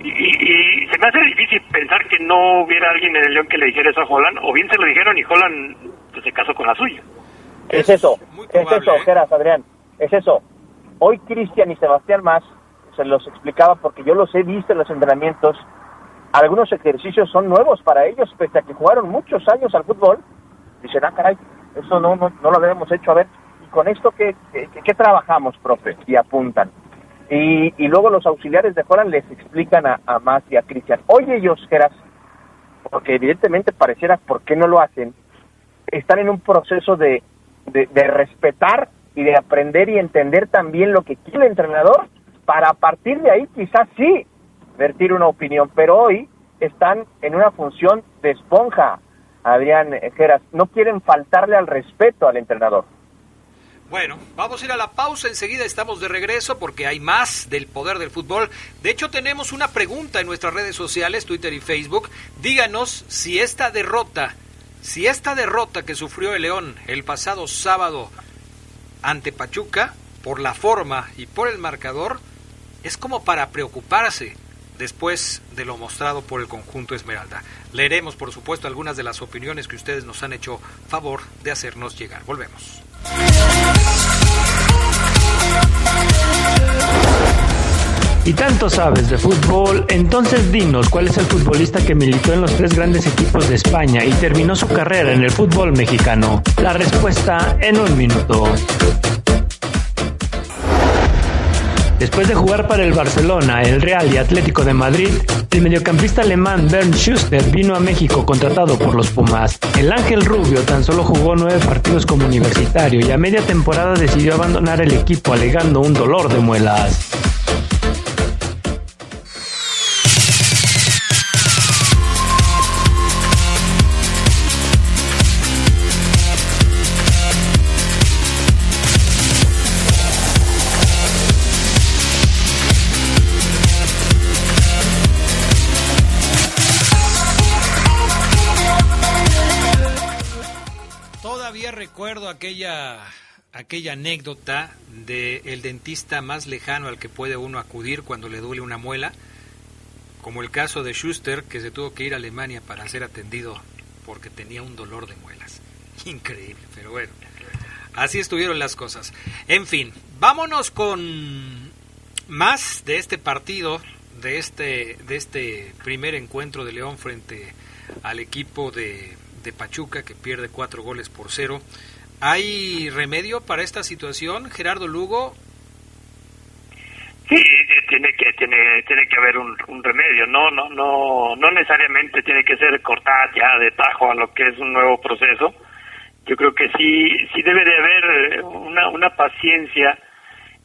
Y, se me hace difícil pensar que no hubiera alguien en el León que le dijera eso a Holland, o bien se lo dijeron y Holland pues, se casó con la suya. Es eso, es eso, ¿eh? Geras, Adrián, es eso. Hoy Cristian y Sebastián Más se los explicaba porque yo los he visto en los entrenamientos. Algunos ejercicios son nuevos para ellos, pese a que jugaron muchos años al fútbol. Dicen, ah, caray, eso no, no, lo habíamos hecho. A ver, ¿y con esto qué, qué, trabajamos, profe? Y apuntan. Y, y, luego los auxiliares de Holland les explican a, a Más y a Cristian, oye, ellos, Geras, porque evidentemente pareciera, ¿por qué no lo hacen? Están en un proceso de, de respetar y de aprender y entender también lo que quiere el entrenador para partir de ahí quizás sí vertir una opinión, pero hoy están en una función de esponja, Adrián Geras, no quieren faltarle al respeto al entrenador. Bueno, vamos a ir a la pausa, enseguida estamos de regreso porque hay más del poder del fútbol. De hecho, tenemos una pregunta en nuestras redes sociales, Twitter y Facebook. Díganos si esta derrota, si esta derrota que sufrió el León el pasado sábado ante Pachuca, por la forma y por el marcador, es como para preocuparse después de lo mostrado por el conjunto Esmeralda. Leeremos, por supuesto, algunas de las opiniones que ustedes nos han hecho favor de hacernos llegar. Volvemos. Y tanto sabes de fútbol, entonces dinos cuál es el futbolista que militó en los tres grandes equipos de España y terminó su carrera en el fútbol mexicano. La respuesta en un minuto. Después de jugar para el Barcelona, el Real y Atlético de Madrid, el mediocampista alemán Bernd Schuster vino a México contratado por los Pumas. El Ángel Rubio tan solo jugó nueve partidos como universitario y a media temporada decidió abandonar el equipo alegando un dolor de muelas. Aquella aquella anécdota de el dentista más lejano al que puede uno acudir cuando le duele una muela, como el caso de Schuster que se tuvo que ir a Alemania para ser atendido porque tenía un dolor de muelas. Increíble, pero bueno. Así estuvieron las cosas. En fin, vámonos con más de este partido, de este, de este primer encuentro de León frente al equipo de Pachuca que pierde cuatro goles por cero. ¿Hay remedio para esta situación, Gerardo Lugo? Sí, tiene que tiene tiene que haber un, remedio. No no no no necesariamente tiene que ser cortar ya de tajo a lo que es un nuevo proceso. Yo creo que sí sí debe de haber una una paciencia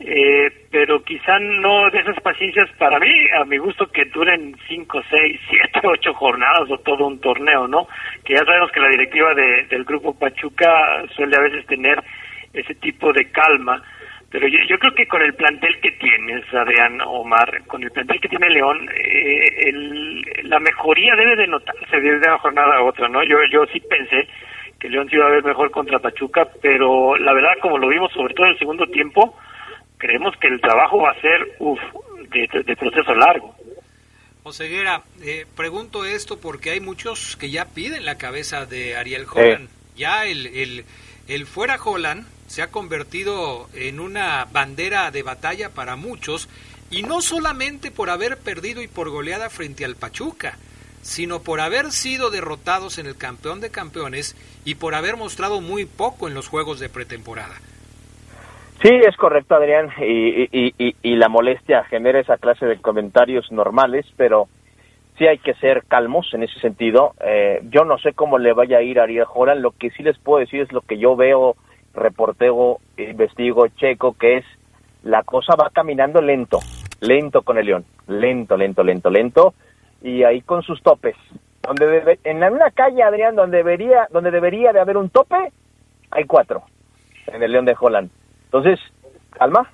eh, pero quizá no de esas paciencias para mí, a mi gusto que duren 5, 6, 7, 8 jornadas o todo un torneo, ¿no? Que ya sabemos que la directiva de, del grupo Pachuca suele a veces tener ese tipo de calma, pero yo, yo creo que con el plantel que tienes, Adrián Omar, con el plantel que tiene León, eh, el, la mejoría debe de notarse de una jornada a otra, ¿no? Yo, yo sí pensé que León se iba a ver mejor contra Pachuca, pero la verdad, como lo vimos sobre todo en el segundo tiempo, creemos que el trabajo va a ser uf, de, proceso largo. Oseguera, eh, pregunto esto porque hay muchos que ya piden la cabeza de Ariel Holland. Ya el, el, el fuera Holland se ha convertido en una bandera de batalla para muchos y no solamente por haber perdido y por goleada frente al Pachuca, sino por haber sido derrotados en el campeón de campeones y por haber mostrado muy poco en los juegos de pretemporada. Sí, es correcto, Adrián, y, la molestia genera esa clase de comentarios normales, pero sí hay que ser calmos en ese sentido. Eh, yo no sé cómo le vaya a ir a Ariel Holland, lo que sí les puedo decir es lo que yo veo, reporteo, investigo, checo, que es la cosa va caminando lento, lento con el León, lento, lento, lento, lento, y ahí con sus topes. Donde debe, en una calle, Adrián, donde debería, donde debería de haber un tope, hay cuatro en el León de Holland entonces, calma,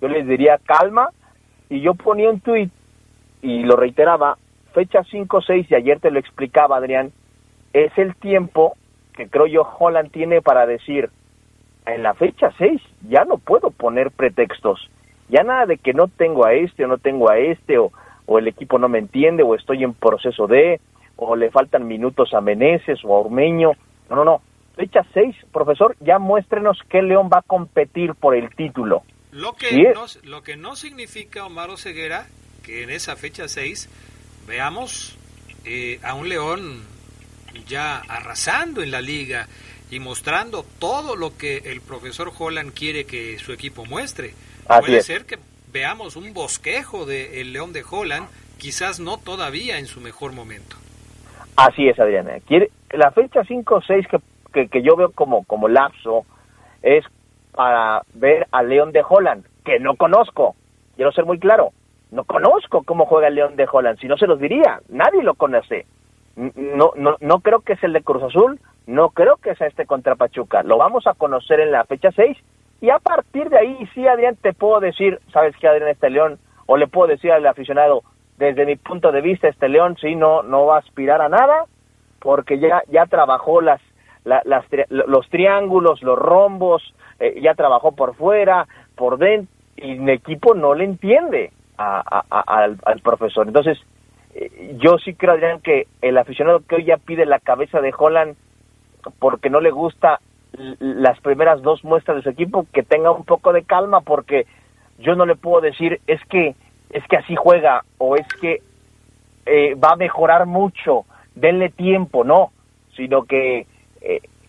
yo les diría calma, y yo ponía un tuit y lo reiteraba, fecha 5-6, y ayer te lo explicaba, Adrián, es el tiempo que creo yo Holland tiene para decir, en la fecha 6 ya no puedo poner pretextos, ya nada de que no tengo a este o no tengo a este, o, o el equipo no me entiende, o estoy en proceso de, o le faltan minutos a Meneses o a Ormeño, no, no, no, fecha 6, profesor, ya muéstrenos qué León va a competir por el título. Lo que, no, lo que no significa, Omar Ceguera, que en esa fecha 6 veamos eh, a un León ya arrasando en la liga y mostrando todo lo que el profesor Holland quiere que su equipo muestre. Puede ser que veamos un bosquejo del el León de Holland, quizás no todavía en su mejor momento. Así es, Adriana. Quiere, la fecha 5-6 que que, yo veo como, como lapso es para ver a León de Holland, que no conozco. Quiero ser muy claro, no conozco cómo juega el León de Holland, si no se los diría, nadie lo conoce. No, no, no creo que es el de Cruz Azul, no creo que sea este contra Pachuca. Lo vamos a conocer en la fecha 6 y a partir de ahí, sí, Adrián, te puedo decir, ¿sabes qué, Adrián, este León? O le puedo decir al aficionado, desde mi punto de vista, este León sí no, no va a aspirar a nada porque ya, ya trabajó las las, los triángulos, los rombos, eh, ya trabajó por fuera, por dentro, y el equipo no le entiende al, profesor. Entonces, eh, yo sí creo, Adrián, que el aficionado que hoy ya pide la cabeza de Holland porque no le gusta las primeras dos muestras de su equipo, que tenga un poco de calma porque yo no le puedo decir es que es que así juega o es que eh, va a mejorar mucho, denle tiempo, no, sino que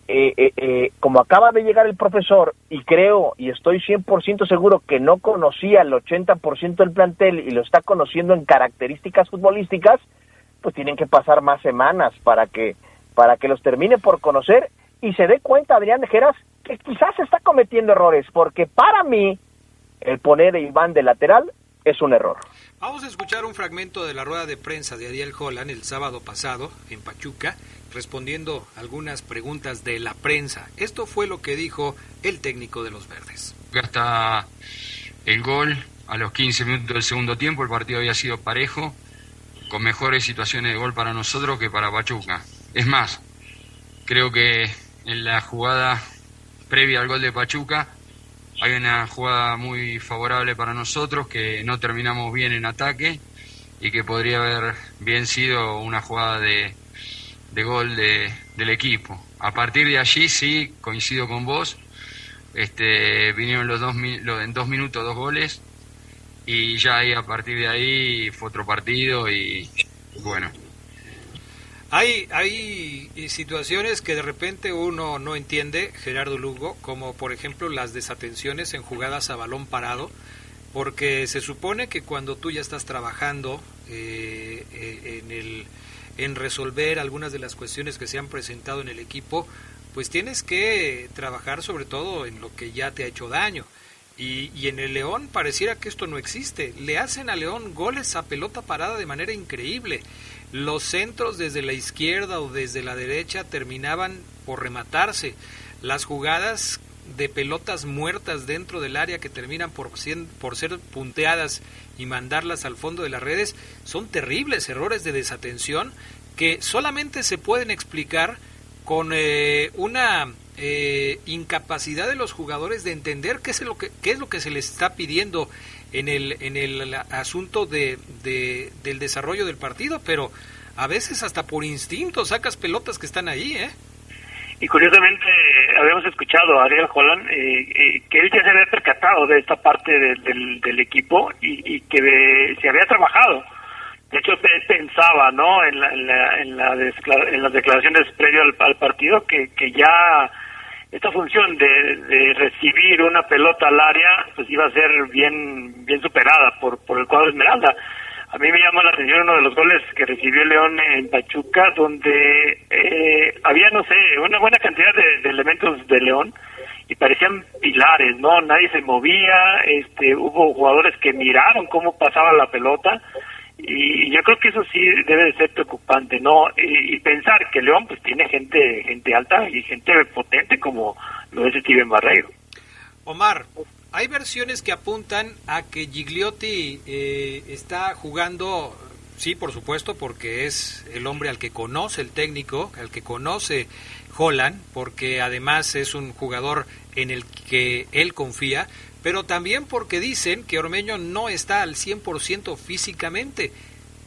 eh, eh, eh, como acaba de llegar el profesor y creo y estoy 100% seguro que no conocía el 80% del plantel y lo está conociendo en características futbolísticas, pues tienen que pasar más semanas para que para que los termine por conocer y se dé cuenta Adrián de Geras que quizás está cometiendo errores, porque para mí el poner a Iván de lateral es un error. Vamos a escuchar un fragmento de la rueda de prensa de Ariel Holland el sábado pasado en Pachuca, respondiendo algunas preguntas de la prensa. Esto fue lo que dijo el técnico de los Verdes. Hasta el gol, a los 15 minutos del segundo tiempo, el partido había sido parejo, con mejores situaciones de gol para nosotros que para Pachuca. Es más, creo que en la jugada previa al gol de Pachuca. Hay una jugada muy favorable para nosotros que no terminamos bien en ataque y que podría haber bien sido una jugada de, de gol de, del equipo. A partir de allí sí, coincido con vos, este, vinieron los dos, en dos minutos dos goles y ya ahí a partir de ahí fue otro partido y bueno. Hay, hay situaciones que de repente uno no entiende, Gerardo Lugo, como por ejemplo las desatenciones en jugadas a balón parado, porque se supone que cuando tú ya estás trabajando eh, eh, en, el, en resolver algunas de las cuestiones que se han presentado en el equipo, pues tienes que trabajar sobre todo en lo que ya te ha hecho daño. Y, y, en el León pareciera que esto no existe. Le hacen a León goles a pelota parada de manera increíble. Los centros desde la izquierda o desde la derecha terminaban por rematarse. Las jugadas de pelotas muertas dentro del área que terminan por, por ser punteadas y mandarlas al fondo de las redes son terribles errores de desatención que solamente se pueden explicar con eh, una eh, incapacidad de los jugadores de entender qué es lo que qué es lo que se les está pidiendo en el en el asunto de, del desarrollo del partido pero a veces hasta por instinto sacas pelotas que están ahí eh y curiosamente habíamos escuchado a Ariel Holland eh, que él ya se había percatado de esta parte del, equipo y, que se había trabajado. De hecho pensaba no en, la, en, la, en, las declaraciones previo al, partido que, que ya esta función de, recibir una pelota al área pues iba a ser bien bien superada por por el cuadro Esmeralda a mí me llamó la atención uno de los goles que recibió León en Pachuca donde eh, había no sé una buena cantidad de, de elementos de León y parecían pilares, ¿no? Nadie se movía, este, hubo jugadores que miraron cómo pasaba la pelota y yo creo que eso sí debe de ser preocupante no y, pensar que León pues tiene gente gente alta y gente potente como lo es Steven Barreiro. Omar hay versiones que apuntan a que Gigliotti eh, está jugando sí por supuesto porque es el hombre al que conoce el técnico al que conoce Holland porque además es un jugador en el que él confía pero también porque dicen que Ormeño no está al 100% físicamente.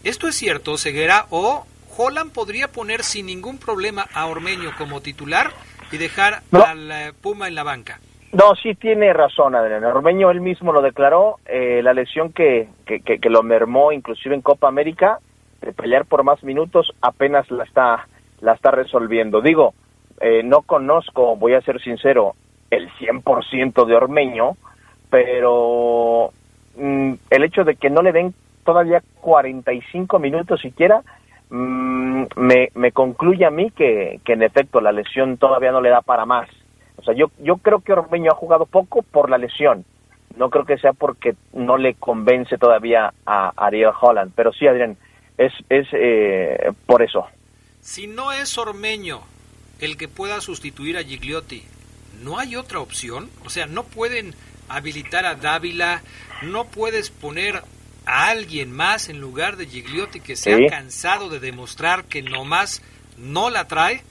¿Esto es cierto, Ceguera? ¿O Holland podría poner sin ningún problema a Ormeño como titular y dejar al eh, Puma en la banca? No, sí tiene razón, Adrián. Ormeño él mismo lo declaró, eh, la lesión que, que, que, lo mermó inclusive en Copa América, de pelear por más minutos, apenas la está, la está resolviendo. Digo, eh, no conozco, voy a ser sincero, el 100% de Ormeño, pero mm, el hecho de que no le den todavía 45 minutos siquiera, mm, me, me concluye a mí que, que en efecto la lesión todavía no le da para más. O sea, yo, yo creo que Ormeño ha jugado poco por la lesión. No creo que sea porque no le convence todavía a Ariel Holland. Pero sí, Adrián, es, es eh, por eso. Si no es Ormeño el que pueda sustituir a Gigliotti, ¿no hay otra opción? O sea, no pueden habilitar a Dávila, no puedes poner a alguien más en lugar de Gigliotti que se ha cansado de demostrar que nomás no la trae.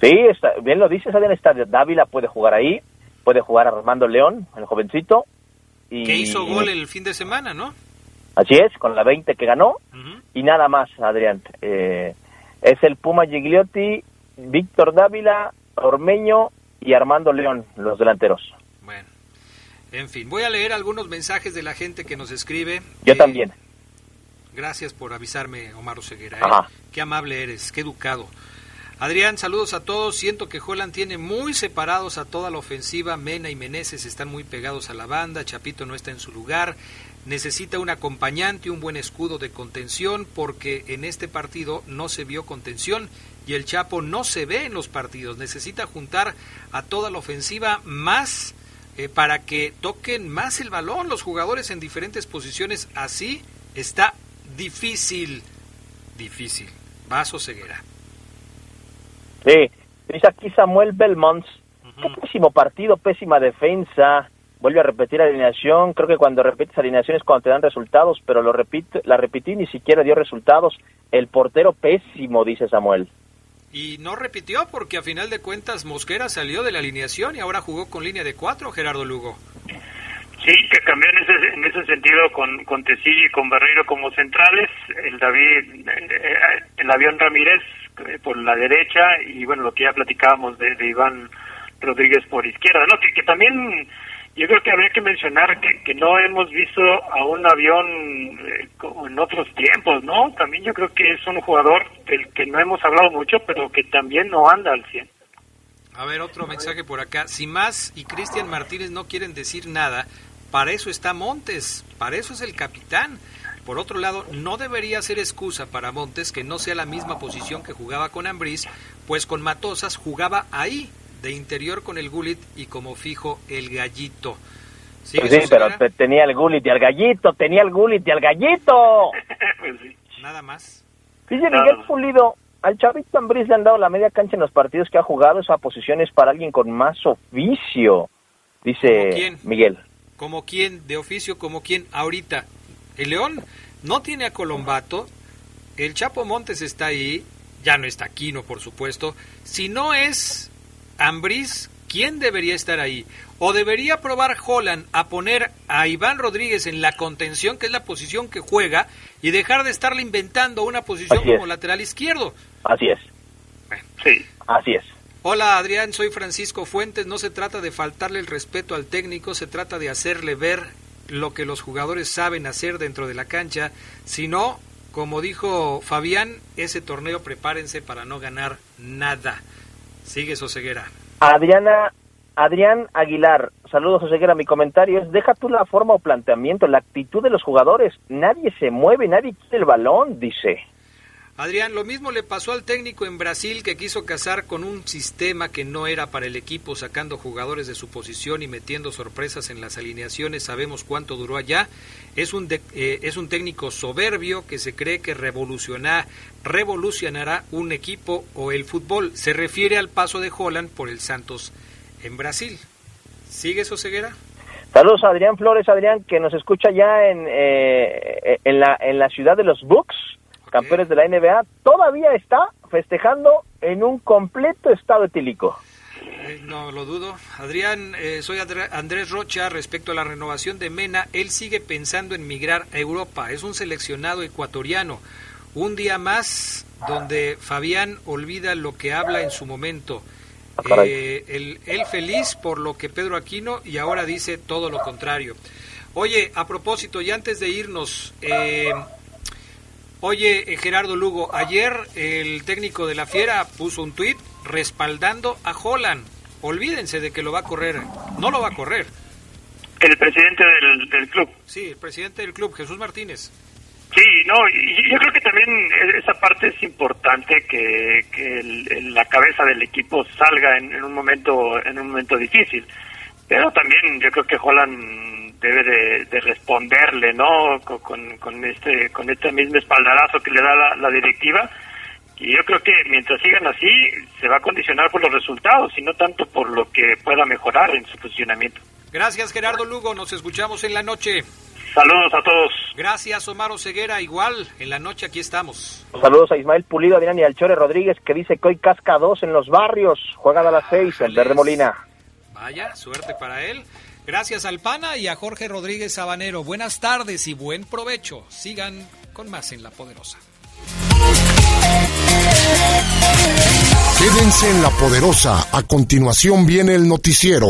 Sí, está, bien lo dices, Adrián, está, Dávila puede jugar ahí, puede jugar Armando León, el jovencito. Y, que hizo gol el fin de semana, ¿no? Así es, con la 20 que ganó. Y nada más, Adrián. Eh, es el Puma Gigliotti, Víctor Dávila, Ormeño y Armando León, los delanteros. En fin, voy a leer algunos mensajes de la gente que nos escribe. Yo también. Gracias por avisarme, Omar Oseguera. ¿eh? Qué amable eres, qué educado. Adrián, saludos a todos. Siento que Holland tiene muy separados a toda la ofensiva. Mena y Meneses están muy pegados a la banda. Chapito no está en su lugar. Necesita un acompañante, un buen escudo de contención, porque en este partido no se vio contención y el Chapo no se ve en los partidos. Necesita juntar a toda la ofensiva más eh, para que toquen más el balón los jugadores en diferentes posiciones. Así está difícil, difícil. Vaso ceguera. Sí, dice aquí Samuel Belmont. pésimo partido, pésima defensa. Vuelve a repetir alineación. Creo que cuando repites alineación es cuando te dan resultados, pero lo repite, la repetí ni siquiera dio resultados. El portero pésimo, dice Samuel. Y no repitió porque a final de cuentas Mosquera salió de la alineación y ahora jugó con línea de cuatro, Gerardo Lugo. Sí, que cambió en ese, en ese sentido con, con y con Barreiro como centrales, el David, eh, el avión Ramírez eh, por la derecha y bueno, lo que ya platicábamos de, Iván Rodríguez por izquierda, ¿no? Que también yo creo que habría que mencionar que, que no hemos visto a un avión eh, como en otros tiempos, ¿no? También yo creo que es un jugador del que no hemos hablado mucho, pero que también no anda al 100. A ver, otro mensaje por acá. Si Más y Cristian Martínez no quieren decir nada, para eso está Montes, para eso es el capitán. Por otro lado, no debería ser excusa para Montes que no sea la misma posición que jugaba con Ambriz, pues con Matosas jugaba ahí, de interior con el Gulit y como fijo el Gallito. ¿Sí, pues pero tenía el Gulit y el Gallito, tenía el Gulit y el Gallito. Nada más. Dice Miguel Pulido, al Chavito Ambriz le han dado la media cancha en los partidos que ha jugado, esa posición es para alguien con más oficio, dice Miguel. ¿Como quién? De oficio, como quién? Ahorita. El León no tiene a Colombato. El Chapo Montes está ahí. Ya no está Aquino, por supuesto. Si no es Ambriz, ¿quién debería estar ahí? O debería probar Holland a poner a Iván Rodríguez en la contención, que es la posición que juega, y dejar de estarle inventando una posición como lateral izquierdo. Así es. Sí. Así es. Hola Adrián, soy Francisco Fuentes. No se trata de faltarle el respeto al técnico, se trata de hacerle ver lo que los jugadores saben hacer dentro de la cancha. Si no, como dijo Fabián, ese torneo prepárense para no ganar nada. Sigue Soseguera. Adriana, Adrián Aguilar, saludos Soseguera. Mi comentario es, deja tú la forma o planteamiento, la actitud de los jugadores. Nadie se mueve, nadie quiere el balón, dice. Adrián, lo mismo le pasó al técnico en Brasil que quiso casar con un sistema que no era para el equipo, sacando jugadores de su posición y metiendo sorpresas en las alineaciones. Sabemos cuánto duró allá. Es un, eh, es un técnico soberbio que se cree que revoluciona, revolucionará un equipo o el fútbol. Se refiere al paso de Holland por el Santos en Brasil. ¿Sigue eso, Ceguera? Saludos Adrián Flores, Adrián, que nos escucha ya en, eh, en, la, en la ciudad de los Bucks campeones de la NBA, todavía está festejando en un completo estado etílico. Eh, no lo dudo. Adrián, eh, soy Andrés Rocha. Respecto a la renovación de Mena, él sigue pensando en migrar a Europa. Es un seleccionado ecuatoriano. Un día más donde Fabián olvida lo que habla en su momento. Ah, eh, él feliz por lo que Pedro Aquino y ahora dice todo lo contrario. Oye, a propósito, y antes de irnos, eh, Oye, eh, Gerardo Lugo, ayer el técnico de la Fiera puso un tuit respaldando a Holland. Olvídense de que lo va a correr. No lo va a correr. El presidente del, club. Sí, el presidente del club, Jesús Martínez. Sí, no, y yo creo que también esa parte es importante que, que la cabeza del equipo salga en, en, un momento en un momento difícil. Pero también yo creo que Holland debe de, responderle, ¿no? Con, con, este con este mismo espaldarazo que le da la, directiva. Y yo creo que mientras sigan así, se va a condicionar por los resultados y no tanto por lo que pueda mejorar en su posicionamiento. Gracias, Gerardo Lugo. Nos escuchamos en la noche. Saludos a todos. Gracias, Omar Ceguera. Igual, en la noche aquí estamos. Saludos a Ismael Pulido, Adrián y al Chore Rodríguez, que dice que hoy casca dos en los barrios. Juegan a las seis, el Verde Molina. Vaya, suerte para él. Gracias al PANA y a Jorge Rodríguez Sabanero. Buenas tardes y buen provecho. Sigan con más en La Poderosa. Quédense en La Poderosa. A continuación viene el noticiero.